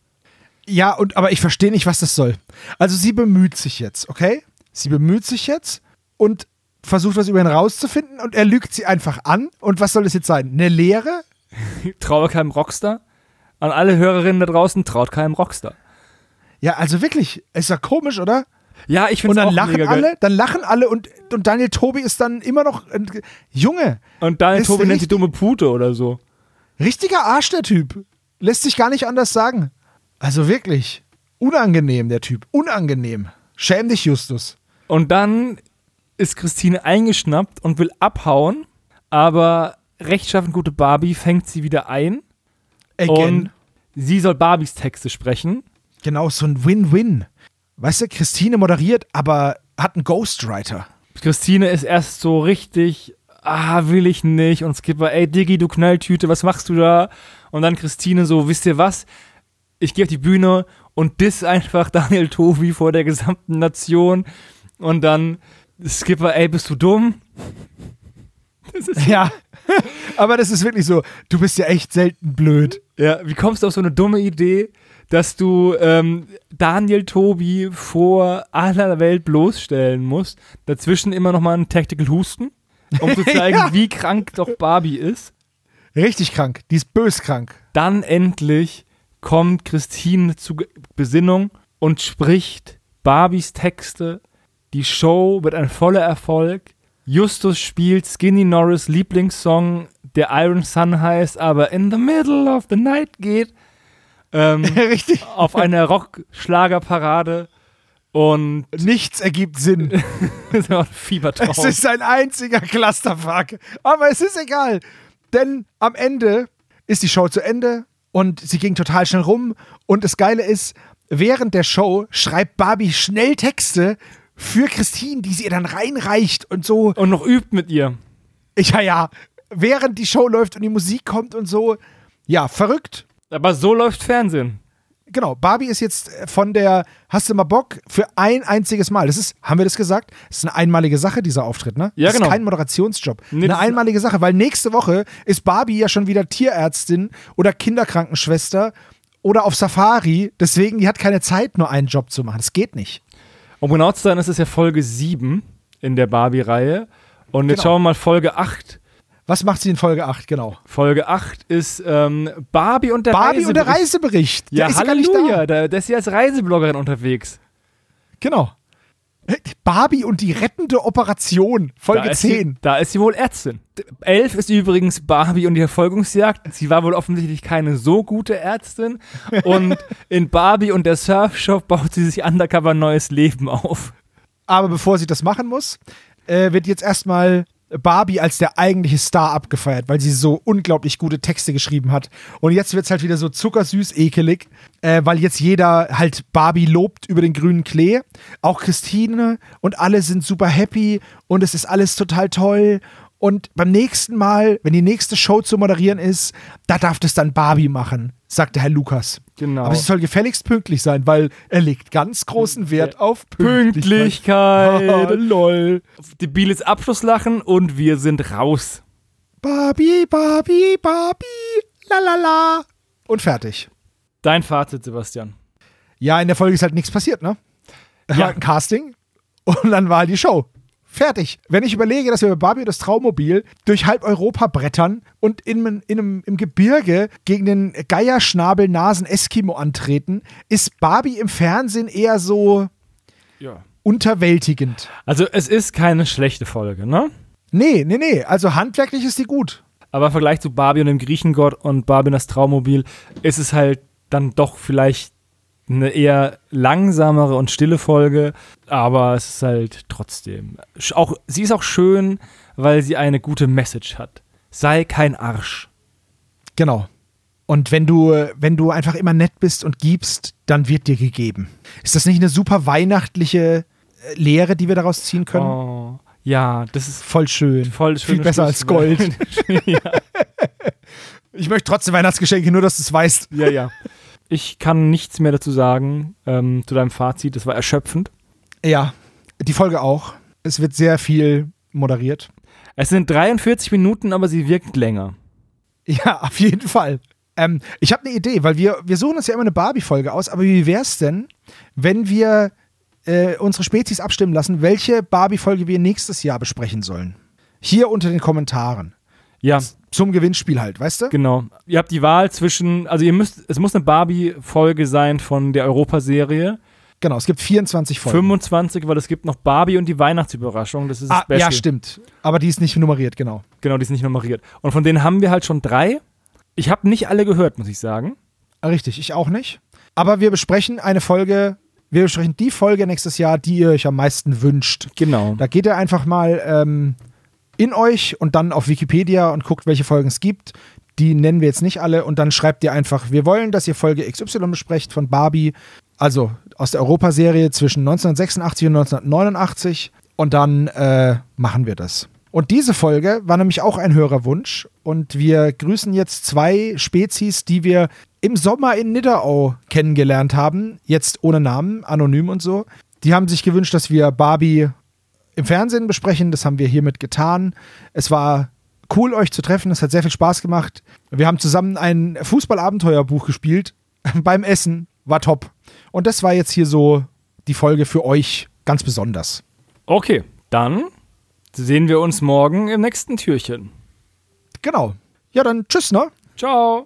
Ja, und aber ich verstehe nicht, was das soll. Also sie bemüht sich jetzt, okay? Sie bemüht sich jetzt und versucht was über ihn rauszufinden und er lügt sie einfach an. Und was soll das jetzt sein? Eine Lehre? Traue keinem Rockstar. An alle Hörerinnen da draußen, traut keinem Rockstar. Ja, also wirklich, ist ja komisch, oder? Ja, ich finde Und es dann auch lachen mega alle, geil. dann lachen alle und, und Daniel Tobi ist dann immer noch ein Junge. Und Daniel Tobi nennt sie richtig- dumme Pute oder so. Richtiger Arsch, der Typ. Lässt sich gar nicht anders sagen. Also wirklich. Unangenehm, der Typ. Unangenehm. Schäm dich, Justus. Und dann ist Christine eingeschnappt und will abhauen, aber rechtschaffend gute Barbie fängt sie wieder ein Again. und sie soll Barbies Texte sprechen. genau, so ein Win-Win. Weißt du, Christine moderiert, aber hat einen Ghostwriter. Christine ist erst so richtig, ah, will ich nicht. Und Skipper, ey, Diggi, du Knalltüte, was machst du da? Und dann Christine so, wisst ihr was? Ich gehe auf die Bühne und diss einfach Daniel Tobi vor der gesamten Nation. Und dann Skipper, ey, bist du dumm? Ja. aber das ist wirklich so, du bist ja echt selten blöd. Ja, wie kommst du auf so eine dumme Idee, dass du ähm, Daniel Tobi vor aller Welt bloßstellen musst? Dazwischen immer noch mal ein Tactical Husten, um zu zeigen, Ja. wie krank doch Barbie ist. Richtig krank. Die ist böskrank. Dann endlich kommt Christine zu Besinnung und spricht Barbies Texte. Die Show wird ein voller Erfolg. Justus spielt Skinny Norris Lieblingssong, der Iron Sun heißt, aber in the middle of the night geht. Ähm, Richtig. auf einer Rock-Schlagerparade und Nichts ergibt Sinn. das ist ein Fiebertraum. Es ist ein einziger Clusterfuck. Aber es ist egal. Denn am Ende ist die Show zu Ende und sie ging total schnell rum. Und das Geile ist, während der Show schreibt Barbie schnell Texte für Christine, die sie ihr dann reinreicht und so. und noch übt mit ihr. Ja, ja. Während die Show läuft und die Musik kommt und so. Ja, verrückt. Aber so läuft Fernsehen. Genau, Barbie ist jetzt von der Hast du mal Bock für ein einziges Mal. Das ist, haben wir das gesagt? Das ist eine einmalige Sache, dieser Auftritt, ne? Ja, das genau. ist kein Moderationsjob. Nee, eine das ist- einmalige Sache, weil nächste Woche ist Barbie ja schon wieder Tierärztin oder Kinderkrankenschwester oder auf Safari. Deswegen, die hat keine Zeit, nur einen Job zu machen. Das geht nicht. Um genau zu sein, ist es ja Folge 7 in der Barbie-Reihe. Und jetzt Genau. schauen wir mal Folge 8. Was macht sie in Folge 8? Genau. Folge 8 ist ähm, Barbie und der Barbie und der Reisebericht. Reisebericht. Ja, der ist ja gar nicht Halleluja, da. da, ist sie als Reisebloggerin unterwegs. Genau. Barbie und die rettende Operation. Folge da ist sie, 10. Da ist sie wohl Ärztin. 11 ist übrigens Barbie und die Verfolgungsjagd. Sie war wohl offensichtlich keine so gute Ärztin. Und in Barbie und der Surfshop baut sie sich undercover ein neues Leben auf. Aber bevor sie das machen muss, äh, wird jetzt erstmal Barbie als der eigentliche Star abgefeiert, weil sie so unglaublich gute Texte geschrieben hat. Und jetzt wird es halt wieder so zuckersüß, ekelig, äh, weil jetzt jeder halt Barbie lobt über den grünen Klee. Auch Christine und alle sind super happy und es ist alles total toll. Und beim nächsten Mal, wenn die nächste Show zu moderieren ist, da darf das dann Barbie machen, sagte Herr Lukas. Genau. Aber sie soll gefälligst pünktlich sein, weil er legt ganz großen Wert auf Pünktlichkeit. Pünktlichkeit. Lol. Debiles Abschlusslachen und wir sind raus. Barbie, Barbie, Barbie, la la la. Und fertig. Dein Fazit, Sebastian. Ja, in der Folge ist halt nichts passiert, ne? Es Ja. war ein Casting und dann war die Show. Fertig. Wenn ich überlege, dass wir bei Barbie und das Traumobil durch halb Europa brettern und in, in einem, im Gebirge gegen den Geierschnabel-Nasen-Eskimo antreten, ist Barbie im Fernsehen eher so Ja. unterwältigend. Also es ist keine schlechte Folge, ne? Nee, nee, nee. Also handwerklich ist die gut. Aber im Vergleich zu Barbie und dem Griechengott und Barbie und das Traummobil ist es halt dann doch vielleicht eine eher langsamere und stille Folge, aber es ist halt trotzdem. Auch, sie ist auch schön, weil sie eine gute Message hat. Sei kein Arsch. Genau. Und wenn du, wenn du einfach immer nett bist und gibst, dann wird dir gegeben. Ist das nicht eine super weihnachtliche äh, Lehre, die wir daraus ziehen können? Oh, ja, das ist Voll schön. voll schön. Viel besser als Gold. Ich möchte trotzdem Weihnachtsgeschenke, nur dass du es weißt. ja, ja. Ich kann nichts mehr dazu sagen ähm, zu deinem Fazit. Das war erschöpfend. Ja, die Folge auch. Es wird sehr viel moderiert. Es sind 43 Minuten, aber sie wirkt länger. Ja, auf jeden Fall. Ähm, ich habe eine Idee, weil wir, wir suchen uns ja immer eine Barbie-Folge aus, aber wie wäre es denn, wenn wir äh, unsere Spezies abstimmen lassen, welche Barbie-Folge wir nächstes Jahr besprechen sollen? Hier unter den Kommentaren. Ja, zum Gewinnspiel halt, weißt du? Genau. Ihr habt die Wahl zwischen, also ihr müsst, es muss eine Barbie-Folge sein von der Europaserie. Genau, es gibt 24 Folgen. 25, weil es gibt noch Barbie und die Weihnachtsüberraschung. Das ist ah, Special. Ja, stimmt. Aber die ist nicht nummeriert, genau. Genau, die ist nicht nummeriert. Und von denen haben wir halt schon drei. Ich habe nicht alle gehört, muss ich sagen. Richtig, ich auch nicht. Aber wir besprechen eine Folge, wir besprechen die Folge nächstes Jahr, die ihr euch am meisten wünscht. Genau. Da geht ihr einfach mal ähm, in euch und dann auf Wikipedia und guckt, welche Folgen es gibt. Die nennen wir jetzt nicht alle und dann schreibt ihr einfach, wir wollen, dass ihr Folge XY besprecht von Barbie, also aus der Europaserie zwischen 1986 und 1989 und dann äh, machen wir das. Und diese Folge war nämlich auch ein Hörerwunsch und wir grüßen jetzt zwei Spezies, die wir im Sommer in Nidderau kennengelernt haben, jetzt ohne Namen, anonym und so. Die haben sich gewünscht, dass wir Barbie im Fernsehen besprechen. Das haben wir hiermit getan. Es war cool, euch zu treffen. Es hat sehr viel Spaß gemacht. Wir haben zusammen ein Fußballabenteuerbuch gespielt beim Essen. War top. Und das war jetzt hier so die Folge für euch ganz besonders. Okay, dann sehen wir uns morgen im nächsten Türchen. Genau. Ja, dann tschüss, ne? Ciao.